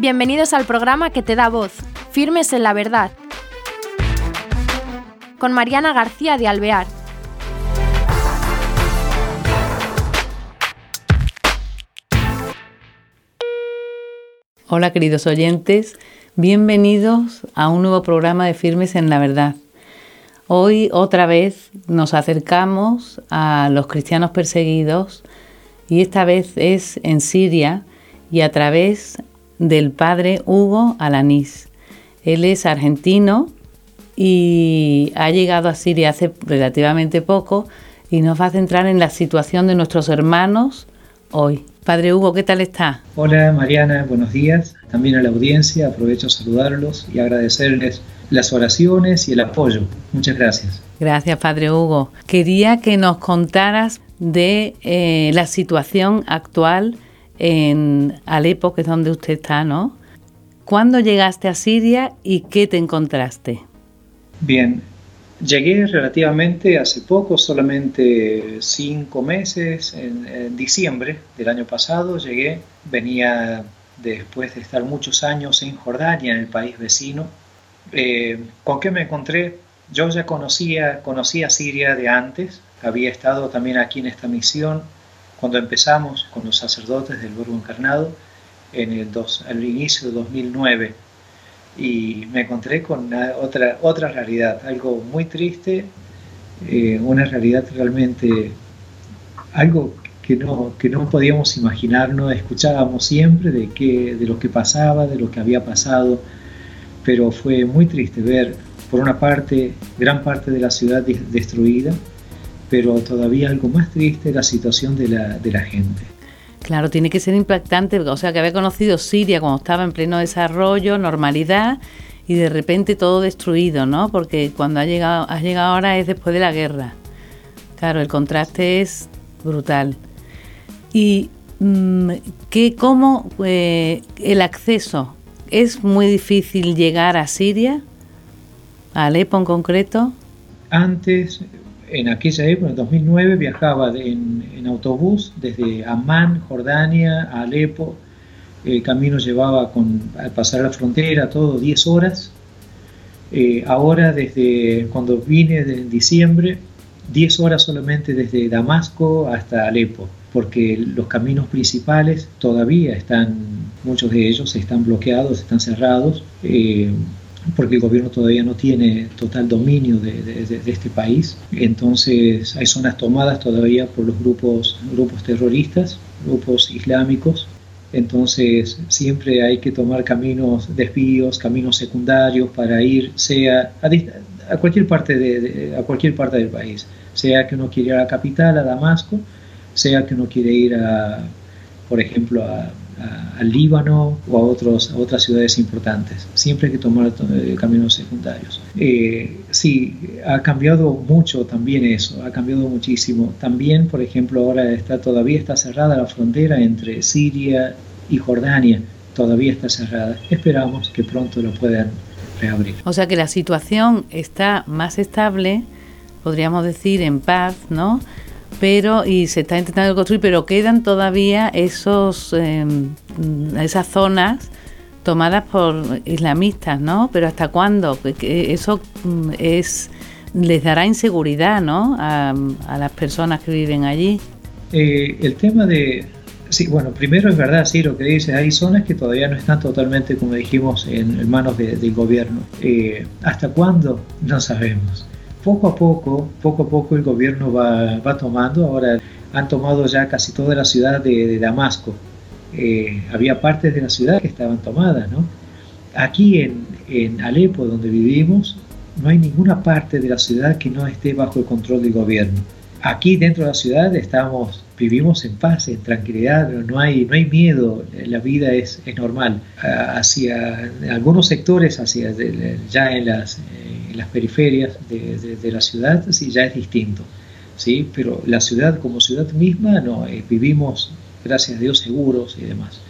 Bienvenidos al programa que te da voz, Firmes en la Verdad, con Mariana García de Alvear. Hola queridos oyentes, bienvenidos a un nuevo programa de Firmes en la Verdad. Hoy otra vez nos acercamos a los cristianos perseguidos y esta vez es en Siria y a través del padre Hugo Alanís. Él es argentino y ha llegado a Siria hace relativamente poco y nos va a centrar en la situación de nuestros hermanos hoy. Padre Hugo, ¿qué tal está? Hola Mariana, buenos días. También a la audiencia, aprovecho a saludarlos y agradecerles las oraciones y el apoyo. Muchas gracias. Gracias, Padre Hugo. Quería que nos contaras de eh, la situación actual en Alepo, que es donde usted está, ¿no? ¿Cuándo llegaste a Siria y qué te encontraste? Bien, llegué relativamente hace poco, solamente cinco meses, en, diciembre del año pasado llegué, venía después de estar muchos años en Jordania, en el país vecino. Eh, ¿Con qué me encontré? Yo ya conocía, conocía Siria de antes, había estado también aquí en esta misión cuando empezamos con los sacerdotes del Verbo Encarnado en el dos, inicio de 2009 y me encontré con otra, otra realidad, algo muy triste, eh, una realidad realmente, algo que no, que no podíamos imaginarnos, escuchábamos siempre de, qué, de lo que pasaba, de lo que había pasado, pero fue muy triste ver, por una parte, gran parte de la ciudad destruida, pero todavía algo más triste la situación de la, de la gente. Claro, tiene que ser impactante, o sea, que había conocido Siria cuando estaba en pleno desarrollo, normalidad, y de repente todo destruido, ¿no? Porque cuando ha llegado, has llegado ahora es después de la guerra. Claro, el contraste es brutal. ¿Y mm, qué, cómo eh, el acceso? ¿Es muy difícil llegar a Siria? ¿A Alepo en concreto? Antes en aquella época, en 2009, viajaba en, autobús desde Amán, Jordania, a Alepo. El camino llevaba con, al pasar la frontera todo 10 horas. Eh, ahora, desde cuando vine en diciembre, 10 horas solamente desde Damasco hasta Alepo, porque los caminos principales todavía están, muchos de ellos están bloqueados, están cerrados. Eh, porque el gobierno todavía no tiene total dominio de, este país. Entonces hay zonas tomadas todavía por los grupos, grupos terroristas, grupos islámicos. Entonces siempre hay que tomar caminos desvíos, caminos secundarios para ir sea a, cualquier parte de, a cualquier parte del país, sea que uno quiere ir a la capital, a Damasco, sea que uno quiere ir a, por ejemplo, a al Líbano o a, otros, a otras ciudades importantes. Siempre hay que tomar eh, caminos secundarios. Eh, sí, ha cambiado mucho también eso, ha cambiado muchísimo. También, por ejemplo, ahora está todavía está cerrada la frontera entre Siria y Jordania. Todavía está cerrada. Esperamos que pronto lo puedan reabrir. O sea que la situación está más estable, podríamos decir, en paz, ¿no? Pero y se está intentando construir, pero quedan todavía esos em, esas zonas tomadas por islamistas, ¿no? Pero ¿hasta cuándo? Eso mm, es les dará inseguridad, ¿no? A, las personas que viven allí. Eh, el tema de sí, bueno, primero es verdad, sí, lo que dice, hay zonas que todavía no están totalmente, como dijimos, en, manos del gobierno. Eh, ¿Hasta cuándo? No sabemos poco a poco, poco a poco el gobierno va, va tomando, ahora han tomado ya casi toda la ciudad de, Damasco. Eh, había partes de la ciudad que estaban tomadas, ¿no? Aquí en, en Alepo, donde vivimos, no hay ninguna parte de la ciudad que no esté bajo el control del gobierno. Aquí dentro de la ciudad estamos, vivimos en paz, en tranquilidad, no hay, no hay miedo, la vida es, es normal. Hacia algunos sectores, hacia ya en las, las periferias de, la ciudad, sí, ya es distinto, ¿sí? Pero la ciudad como ciudad misma, no, eh, vivimos, gracias a Dios, seguros y demás.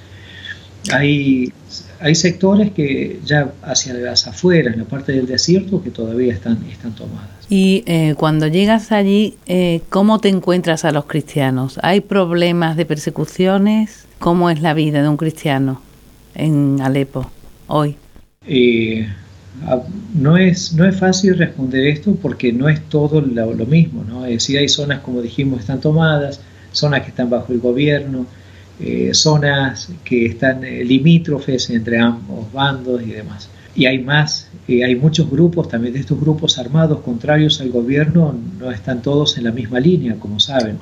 Hay, hay sectores que ya hacia las afueras, en la parte del desierto, que todavía están, están tomadas. Y eh, cuando llegas allí, eh, ¿cómo te encuentras a los cristianos? ¿Hay problemas de persecuciones? ¿Cómo es la vida de un cristiano? en Alepo hoy? Eh, no, es, no es fácil responder esto porque no es todo lo, mismo. ¿no? Es decir, hay zonas, como dijimos, están tomadas, zonas que están bajo el gobierno, eh, zonas que están eh, limítrofes entre ambos bandos y demás. Y hay más, hay muchos grupos, también de estos grupos armados contrarios al gobierno, no están todos en la misma línea, como saben.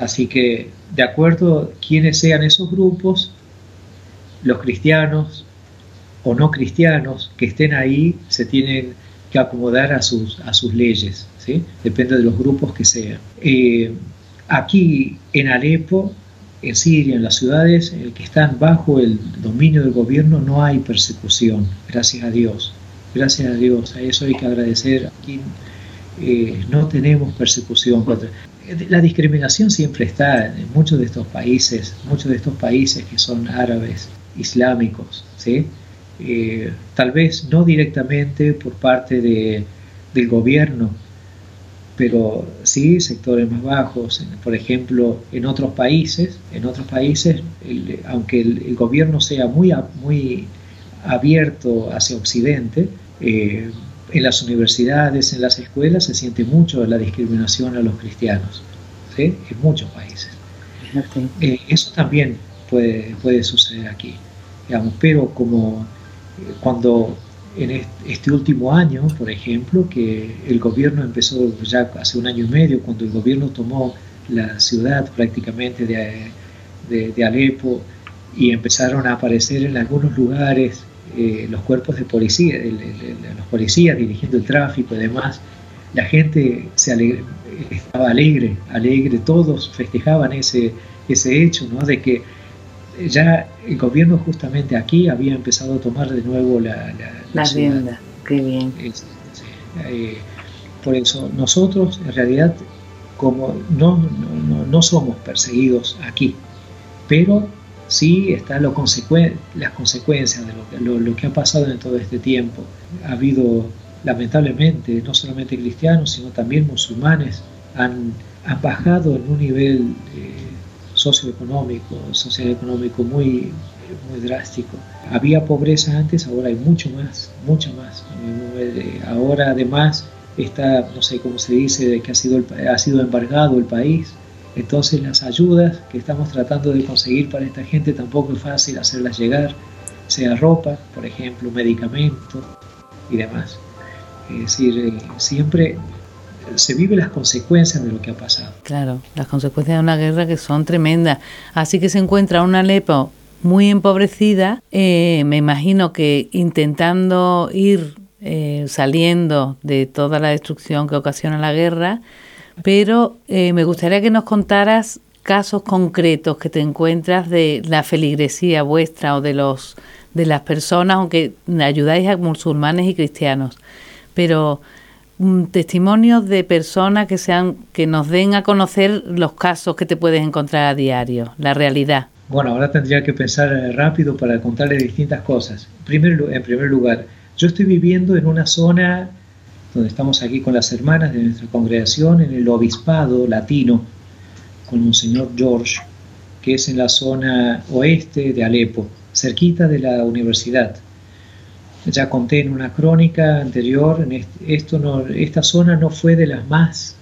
así que, de acuerdo a quienes sean esos grupos, los cristianos o no cristianos que estén ahí se tienen que acomodar a sus, a sus leyes, ¿sí? depende de los grupos que sean. Aquí en Alepo, en Siria, en las ciudades que están bajo el dominio del gobierno, no hay persecución, gracias a Dios. Gracias a Dios, a eso hay que agradecer. Aquí eh, no tenemos persecución. La discriminación siempre está en muchos de estos países, muchos de estos países que son árabes islámicos, ¿sí? Eh, tal vez no directamente por parte de, del gobierno, pero sí sectores más bajos. Por ejemplo, en otros países, en otros países, aunque el, gobierno sea muy, muy abierto hacia Occidente, eh, en las universidades, en las escuelas se siente mucho la discriminación a los cristianos, en muchos países. Eh, eso también puede, puede suceder aquí. Digamos, pero como eh, cuando en este último año, por ejemplo, que el gobierno empezó ya hace un año y medio, cuando el gobierno tomó la ciudad prácticamente de, de, Alepo y empezaron a aparecer en algunos lugares eh, los cuerpos de policía, los policías dirigiendo el tráfico y demás, la gente se estaba alegre, alegre, todos festejaban ese, ese hecho, ¿no? De que ya el gobierno justamente aquí había empezado a tomar de nuevo la, la, rienda. Qué bien. Eh, por eso nosotros en realidad como no, no, no somos perseguidos aquí, pero sí están lo las consecuencias de lo que, lo, lo que, ha pasado en todo este tiempo. Ha habido, lamentablemente, no solamente cristianos, sino también musulmanes, han, han bajado en un nivel eh, socioeconómico, socioeconómico muy, muy drástico. Había pobreza antes, ahora hay mucho más, mucho más. Ahora además está, no sé cómo se dice, que ha sido, ha sido embargado el país. Entonces las ayudas que estamos tratando de conseguir para esta gente tampoco es fácil hacerlas llegar, sea ropa, por ejemplo, medicamentos y demás. Es decir, eh, siempre se vive las consecuencias de lo que ha pasado. Claro, las consecuencias de una guerra que son tremendas. Así que se encuentra una Alepo muy empobrecida, eh, me imagino que intentando ir eh, saliendo de toda la destrucción que ocasiona la guerra, pero eh, me gustaría que nos contaras casos concretos que te encuentras de la feligresía vuestra o de los de las personas, aunque ayudáis a musulmanes y cristianos, pero testimonios de personas que sean que nos den a conocer los casos que te puedes encontrar a diario, la realidad. Bueno, ahora tendría que pensar eh, rápido para contarle distintas cosas. Primero, en primer lugar, yo estoy viviendo en una zona donde estamos aquí con las hermanas de nuestra congregación, en el obispado latino, con Monseñor George, que es en la zona oeste de Alepo, cerquita de la universidad. Ya conté en una crónica anterior, en esto no, esta zona no fue de las más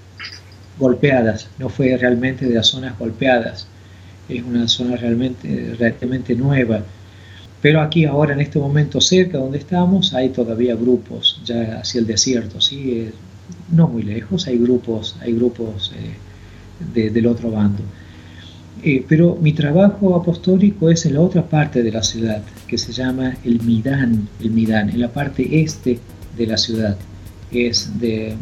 golpeadas, no fue realmente de las zonas golpeadas, es una zona realmente, realmente nueva. Pero aquí ahora en este momento cerca donde estamos hay todavía grupos ya hacia el desierto, ¿sí? Eh, no muy lejos, hay grupos, hay grupos eh, del otro bando. Eh, pero mi trabajo apostólico es en la otra parte de la ciudad, que se llama el Midán, el Midán, en la parte este de la ciudad. Es de,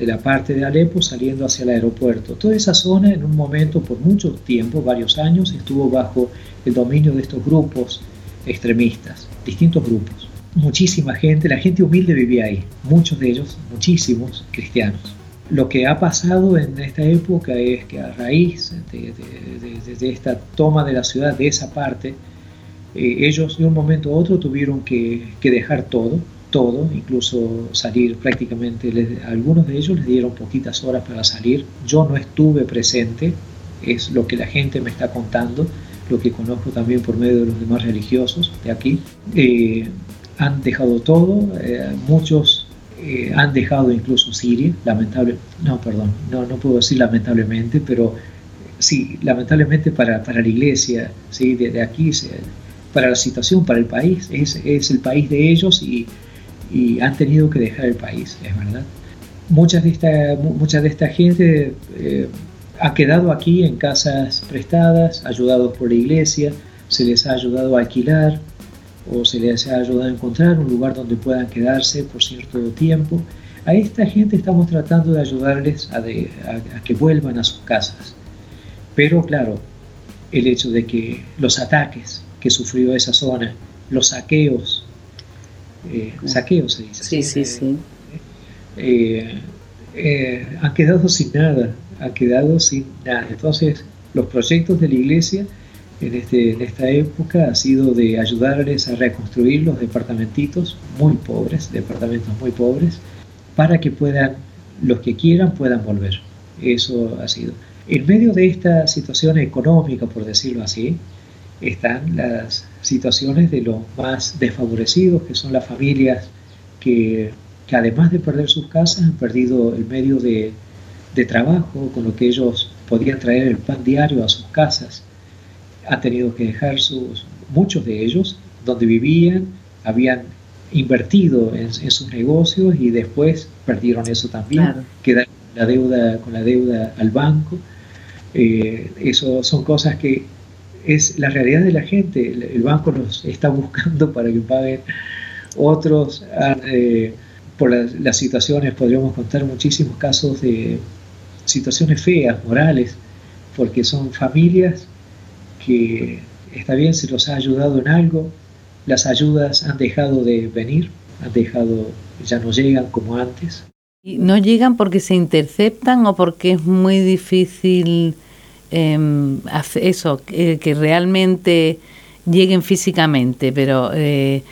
la parte de Alepo saliendo hacia el aeropuerto. Toda esa zona en un momento, por mucho tiempo, varios años, estuvo bajo el dominio de estos grupos extremistas, distintos grupos. Muchísima gente, la gente humilde vivía ahí, muchos de ellos, muchísimos cristianos. Lo que ha pasado en esta época es que a raíz de, esta toma de la ciudad, de esa parte, eh, ellos de un momento a otro tuvieron que, dejar todo, todo, incluso salir prácticamente, algunos de ellos les dieron poquitas horas para salir, yo no estuve presente, es lo que la gente me está contando, lo que conozco también por medio de los demás religiosos de aquí, eh, han dejado todo, eh, muchos eh, han dejado incluso Siria, lamentable, no, perdón, no, no puedo decir lamentablemente, pero sí, lamentablemente para, para la iglesia, ¿sí? de, aquí, para la situación, para el país, es, es el país de ellos y, y, han tenido que dejar el país, es verdad. Muchas de esta, mucha de esta gente eh, ha quedado aquí en casas prestadas, ayudados por la iglesia, se les ha ayudado a alquilar o se les ha ayudado a encontrar un lugar donde puedan quedarse por cierto tiempo. A esta gente estamos tratando de ayudarles a, a que vuelvan a sus casas. Pero claro, el hecho de que los ataques que sufrió esa zona, los saqueos, eh, saqueos se dice. Sí, sí, sí. Eh, eh, han quedado sin nada, han quedado sin nada. Entonces, los proyectos de la iglesia en, este, en esta época ha sido de ayudarles a reconstruir los departamentitos muy pobres, departamentos muy pobres, para que puedan, los que quieran, puedan volver. Eso ha sido. En medio de esta situación económica, por decirlo así, están las situaciones de los más desfavorecidos, que son las familias que, además de perder sus casas han perdido el medio de, trabajo con lo que ellos podían traer el pan diario a sus casas. Han tenido que dejar sus, muchos de ellos donde vivían, habían invertido en, sus negocios y después perdieron eso también, quedaron la deuda, con la deuda al banco. Eh, eso son cosas que es la realidad de la gente. El, banco los está buscando para que paguen. Otros, ah, eh, por las, situaciones, podríamos contar muchísimos casos de situaciones feas, morales, porque son familias que, está bien, se los ha ayudado en algo, las ayudas han dejado de venir, han dejado, ya no llegan como antes. ¿Y no llegan porque se interceptan o porque es muy difícil eh, eso, que realmente lleguen físicamente, pero eh,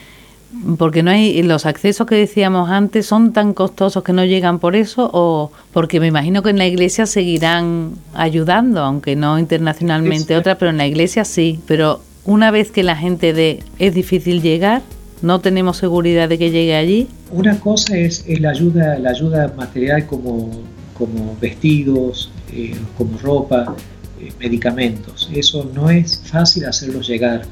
porque no hay los accesos que decíamos antes son tan costosos que no llegan por eso o porque me imagino que en la iglesia seguirán ayudando, aunque no internacionalmente otra, pero en la iglesia sí, pero una vez que la gente de es difícil llegar, no tenemos seguridad de que llegue allí. Una cosa es, la ayuda, la ayuda material como, como vestidos, eh, como ropa, eh, medicamentos. Eso no es fácil hacerlo llegar.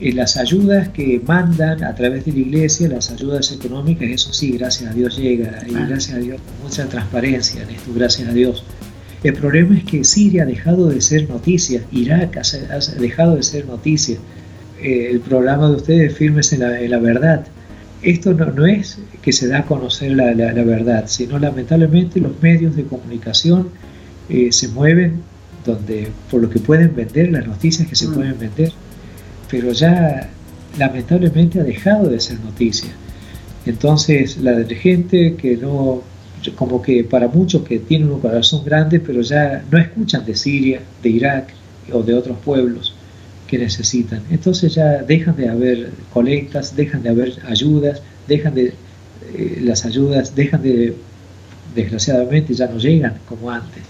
Eh, las ayudas que mandan a través de la iglesia, las ayudas económicas, eso sí, gracias a Dios llega, y gracias a Dios, mucha transparencia en esto, gracias a Dios. El problema es que Siria ha dejado de ser noticia, Irak ha, dejado de ser noticia. Eh, el programa de ustedes, Firmes en la, Verdad, esto no, es que se da a conocer la, verdad, sino lamentablemente los medios de comunicación se mueven donde por lo que pueden vender, las noticias que se mm. pueden vender, pero ya lamentablemente ha dejado de ser noticia. Entonces la gente que no, como que para muchos que tienen un corazón grande, pero ya no escuchan de Siria, de Irak o de otros pueblos que necesitan. Entonces ya dejan de haber colectas, dejan de haber ayudas, dejan de, eh, las ayudas dejan de, desgraciadamente ya no llegan como antes.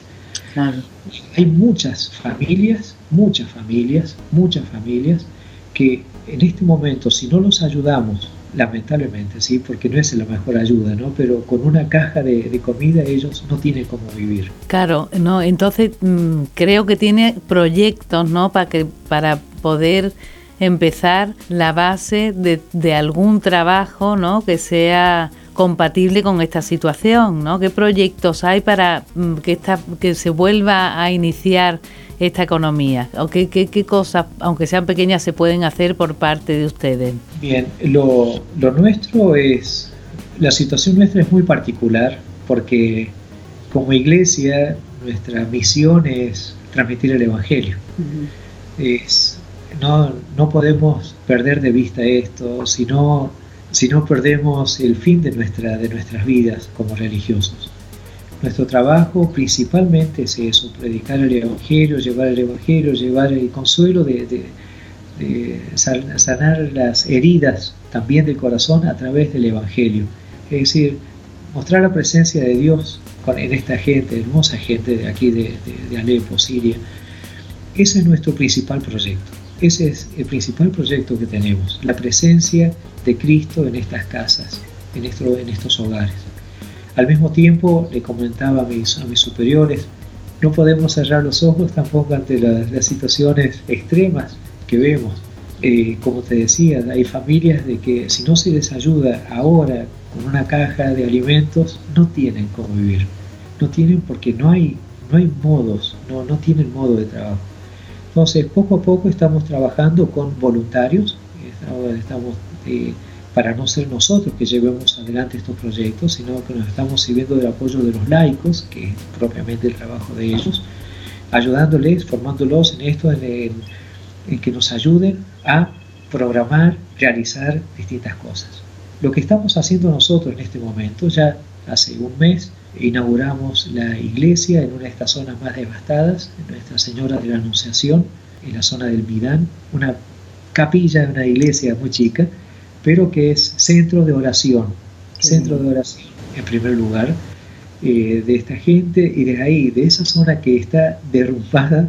Hay muchas familias, muchas familias, muchas familias que en este momento, si no los ayudamos, lamentablemente, sí, porque no es la mejor ayuda, ¿no? Pero con una caja de, comida ellos no tienen cómo vivir. Claro, no, entonces mm, creo que tiene proyectos, ¿no? Para que para poder empezar la base de, de algún trabajo, ¿no? Que sea compatible con esta situación, ¿no? ¿Qué proyectos hay para mm, que, esta, que se vuelva a iniciar esta economía? ¿O qué, qué, cosas, aunque sean pequeñas, se pueden hacer por parte de ustedes? Bien, lo, lo nuestro es, la situación nuestra es muy particular porque como iglesia nuestra misión es transmitir el Evangelio. es, no, no podemos perder de vista esto, sino si no perdemos el fin de, nuestra, de nuestras vidas como religiosos. Nuestro trabajo principalmente es eso, predicar el Evangelio, llevar el Evangelio, llevar el consuelo de, sanar las heridas también del corazón a través del Evangelio. Es decir, mostrar la presencia de Dios en esta gente, hermosa gente de aquí de, Alepo, Siria, Ese es nuestro principal proyecto. Ese es el principal proyecto que tenemos, la presencia de Cristo en estas casas, en, estos hogares. Al mismo tiempo, le comentaba a mis, a mis superiores, no podemos cerrar los ojos tampoco ante las, situaciones extremas que vemos. Eh, como te decía, hay familias de que si no se les ayuda ahora con una caja de alimentos, no tienen cómo vivir. No tienen porque no hay, no hay modos, no, no tienen modo de trabajo. Entonces, poco a poco estamos trabajando con voluntarios, estamos, eh, para no ser nosotros que llevemos adelante estos proyectos, sino que nos estamos sirviendo del apoyo de los laicos, que es propiamente el trabajo de ellos, ayudándoles, formándolos en esto, en, en que nos ayuden a programar, realizar distintas cosas. Lo que estamos haciendo nosotros en este momento, ya hace un mes, inauguramos la iglesia en una de estas zonas más devastadas, en Nuestra Señora de la Anunciación, en la zona del Midán, una capilla de una iglesia muy chica, pero que es centro de oración, centro de oración en primer lugar eh, de esta gente y de ahí, de esa zona que está derrumbada,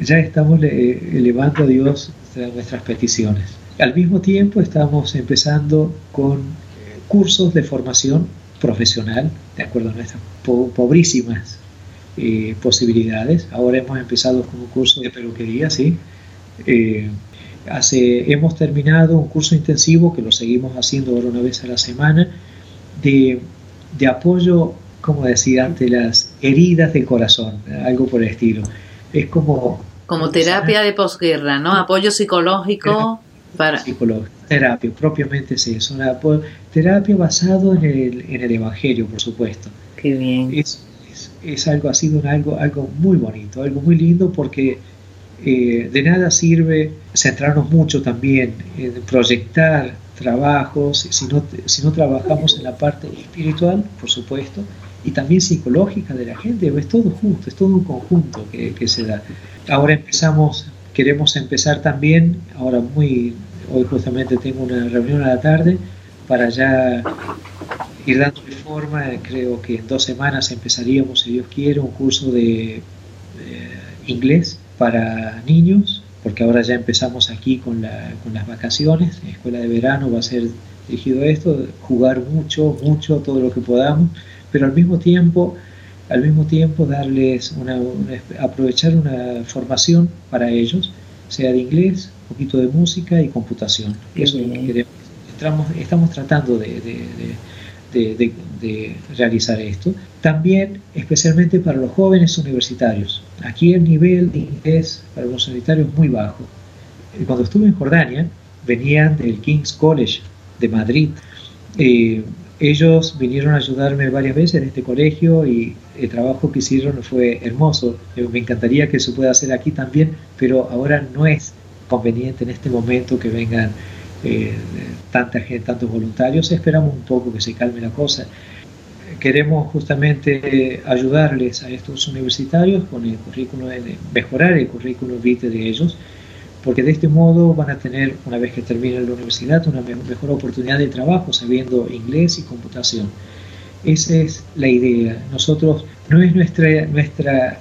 ya estamos eh, elevando a Dios nuestras peticiones. Al mismo tiempo estamos empezando con cursos de formación profesional, de acuerdo a nuestras pobrísimas eh, posibilidades. Ahora hemos empezado con un curso de peluquería, ¿sí? Hace, hemos terminado un curso intensivo que lo seguimos haciendo ahora una vez a la semana de, de apoyo, como decía, ante las heridas del corazón, algo por el estilo. Es como... Como terapia de posguerra, ¿no? Apoyo psicológico para... Psicológico, terapia, propiamente es eso. Una terapia basado en el, en el Evangelio, por supuesto. Qué bien. Es, es, es algo, ha sido algo, algo muy bonito, algo muy lindo porque eh, de nada sirve centrarnos mucho también en proyectar trabajos si no, si no trabajamos en la parte espiritual, por supuesto, y también psicológica de la gente. Es todo junto, es todo un conjunto que, que se da. Ahora empezamos, queremos empezar también, ahora muy, hoy justamente tengo una reunión a la tarde para ya ir dándole forma, creo que en dos semanas empezaríamos, si Dios quiere, un curso de inglés para niños, porque ahora ya empezamos aquí con, las vacaciones, en escuela de verano va a ser dirigido a esto, jugar mucho, mucho, todo lo que podamos, pero al mismo tiempo, al mismo tiempo darles una, aprovechar una formación para ellos, sea de inglés, poquito de música y computación. Eso es lo que queremos. estamos tratando de de, realizar esto. También, especialmente para los jóvenes universitarios. Aquí el nivel de inglés para los universitarios es muy bajo. Eh, cuando estuve en Jordania, venían del King's College de Madrid. Eh, ellos vinieron a ayudarme varias veces en este colegio y el trabajo que hicieron fue hermoso. Eh, me encantaría que se pueda hacer aquí también, pero ahora no es conveniente en este momento que vengan eh, tanta gente, tantos voluntarios, esperamos un poco que se calme la cosa. Queremos justamente ayudarles a estos universitarios con el currículo, mejorar el currículo vitae de ellos, porque de este modo van a tener, una vez que terminen la universidad, una mejor oportunidad de trabajo sabiendo inglés y computación. Esa es la idea. Nosotros, no es nuestra, nuestra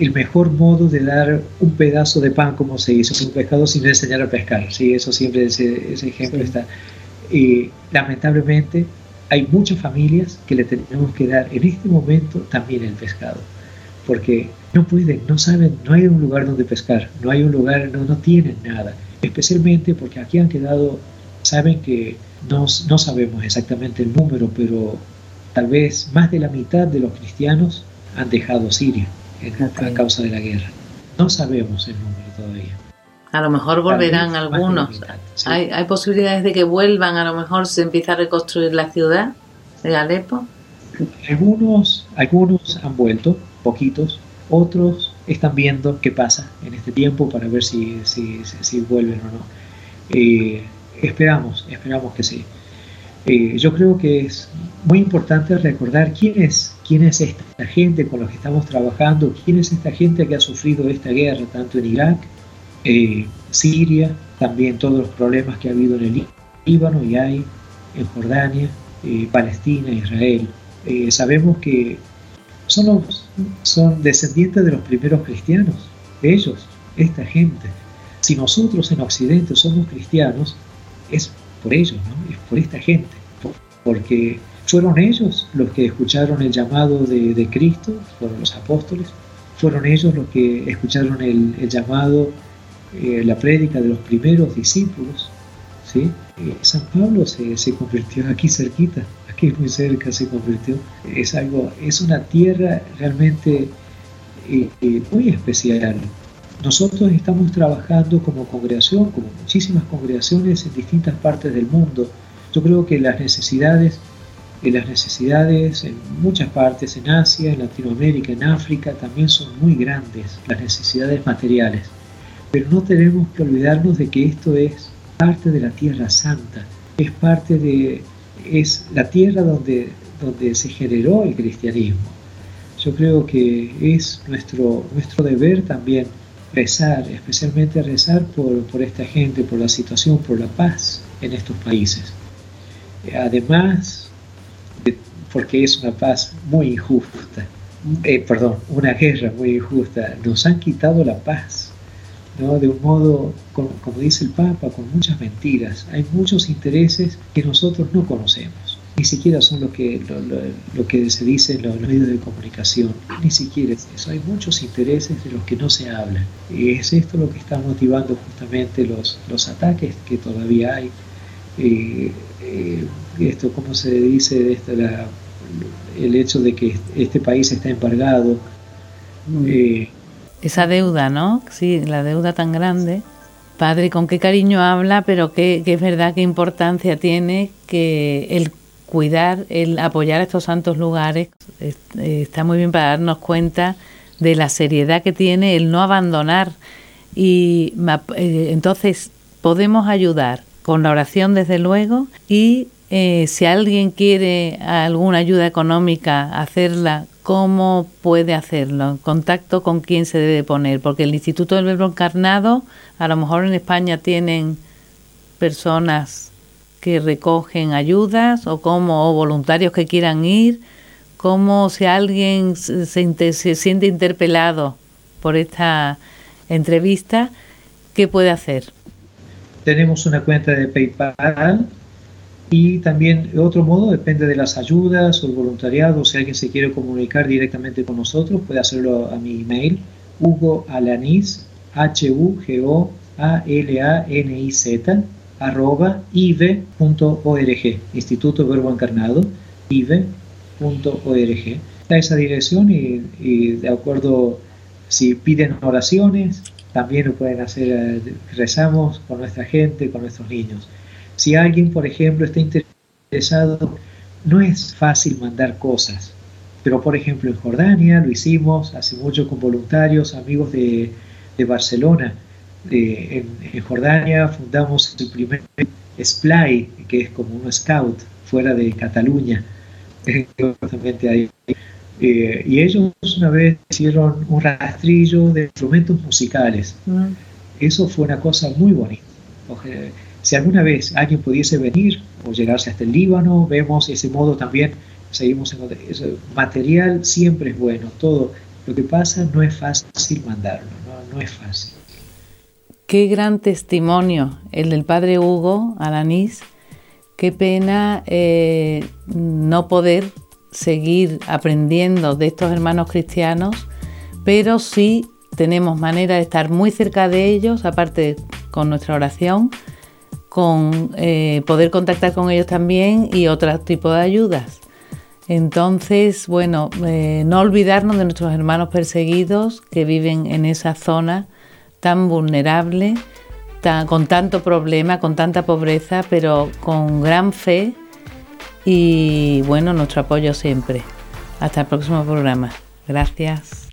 el mejor modo de dar un pedazo de pan como se hizo sin pescado sin enseñar a pescar. Sí, eso siempre ese, ese ejemplo está. Y lamentablemente hay muchas familias que le tenemos que dar en este momento también el pescado, porque no pueden, no saben, no hay un lugar donde pescar, no hay un lugar, no, no tienen nada, especialmente porque aquí han quedado, saben que no, no sabemos exactamente el número, pero tal vez más de la mitad de los cristianos han dejado Siria a causa de la guerra. No sabemos el número todavía. A lo mejor volverán algunos. ¿Hay, ¿Hay posibilidades de que vuelvan? A lo mejor se empieza a reconstruir la ciudad de Alepo. Algunos, algunos han vuelto, poquitos. Otros están viendo qué pasa en este tiempo para ver si, si, si, vuelven o no. Eh, esperamos, esperamos que sí. Eh, yo creo que es muy importante recordar quién es, quién es esta gente con la que estamos trabajando, quién es esta gente que ha sufrido esta guerra, tanto en Irak, eh, Siria, también todos los problemas que ha habido en el Líbano y hay, en Jordania, eh, Palestina, Israel. sabemos que son, son descendientes de los primeros cristianos, ellos, esta gente. Si nosotros en Occidente somos cristianos, es por ellos, ¿no? es por esta gente, porque fueron ellos los que escucharon el llamado de, Cristo, fueron los apóstoles, fueron ellos los que escucharon el, llamado, eh, la prédica de los primeros discípulos. ¿sí? Eh, San Pablo se, se convirtió aquí cerquita, aquí muy cerca se convirtió. Es algo, es una tierra realmente eh, muy especial. Nosotros estamos trabajando como congregación, como muchísimas congregaciones en distintas partes del mundo. Yo creo que las necesidades, eh, las necesidades en muchas partes, en Asia, en Latinoamérica, en África, también son muy grandes, las necesidades materiales. Pero no tenemos que olvidarnos de que esto es parte de la Tierra Santa, es parte de, es la tierra donde, donde se generó el cristianismo yo creo que es nuestro, nuestro deber también rezar, especialmente rezar por, esta gente, por la situación, por la paz en estos países. Además, porque es una paz muy injusta, eh, perdón, una guerra muy injusta, nos han quitado la paz, ¿no? de un modo, como dice el Papa, con muchas mentiras. Hay muchos intereses que nosotros no conocemos ni siquiera son lo que, lo, que se dice en los medios de comunicación, ni siquiera es eso. Hay muchos intereses de los que no se habla. Y es esto lo que está motivando justamente los, los ataques que todavía hay. Eh, eh, esto, ¿cómo se dice? Esto, la, el hecho de que este país está embargado. Eh, Esa deuda, ¿no? Sí, la deuda tan grande. Padre, con qué cariño habla, pero qué, qué es verdad, qué importancia tiene que el cuidar, el apoyar a estos santos lugares, eh, está muy bien para darnos cuenta de la seriedad que tiene el no abandonar. Y eh, entonces podemos ayudar con la oración, desde luego, y eh, si alguien quiere alguna ayuda económica, hacerla, ¿cómo puede hacerlo? ¿En contacto con quién se debe poner? Porque el Instituto del Verbo Encarnado, a lo mejor en España tienen personas que recogen ayudas o como voluntarios que quieran ir, como si alguien se, se, siente interpelado por esta entrevista, ¿qué puede hacer? Tenemos una cuenta de PayPal y también otro modo depende de las ayudas o el voluntariado. Si alguien se quiere comunicar directamente con nosotros, puede hacerlo a mi email, Hugo Alaniz, H-U-G-O-A-L-A-N-I-Z, arroba ive.org, Instituto Verbo Encarnado, ive.org. Está esa dirección y, de acuerdo, si piden oraciones, también lo pueden hacer, eh, rezamos con nuestra gente, con nuestros niños. Si alguien, por ejemplo, está interesado, no es fácil mandar cosas, pero por ejemplo en Jordania lo hicimos hace mucho con voluntarios, amigos de, de Barcelona, en, Jordania fundamos el primer SPLAI, que es como un scout fuera de Cataluña, ahí. Eh, y ellos una vez hicieron un rastrillo de instrumentos musicales. Mm. Eso fue una cosa muy bonita. si alguna vez alguien pudiese venir o llegarse hasta el Líbano, vemos ese modo también, seguimos en ese material siempre es bueno, todo. Lo que pasa no es fácil mandarlo, no, no es fácil. Qué gran testimonio el del padre Hugo Alanís. Qué pena eh, no poder seguir aprendiendo de estos hermanos cristianos, pero sí tenemos manera de estar muy cerca de ellos, aparte con nuestra oración, con eh, poder contactar con ellos también y otro tipo de ayudas. Entonces, bueno, eh, no olvidarnos de nuestros hermanos perseguidos que viven en esa zona tan vulnerable, con tanto problema, con tanta pobreza, pero con gran fe y bueno, nuestro apoyo siempre. Hasta el próximo programa. Gracias.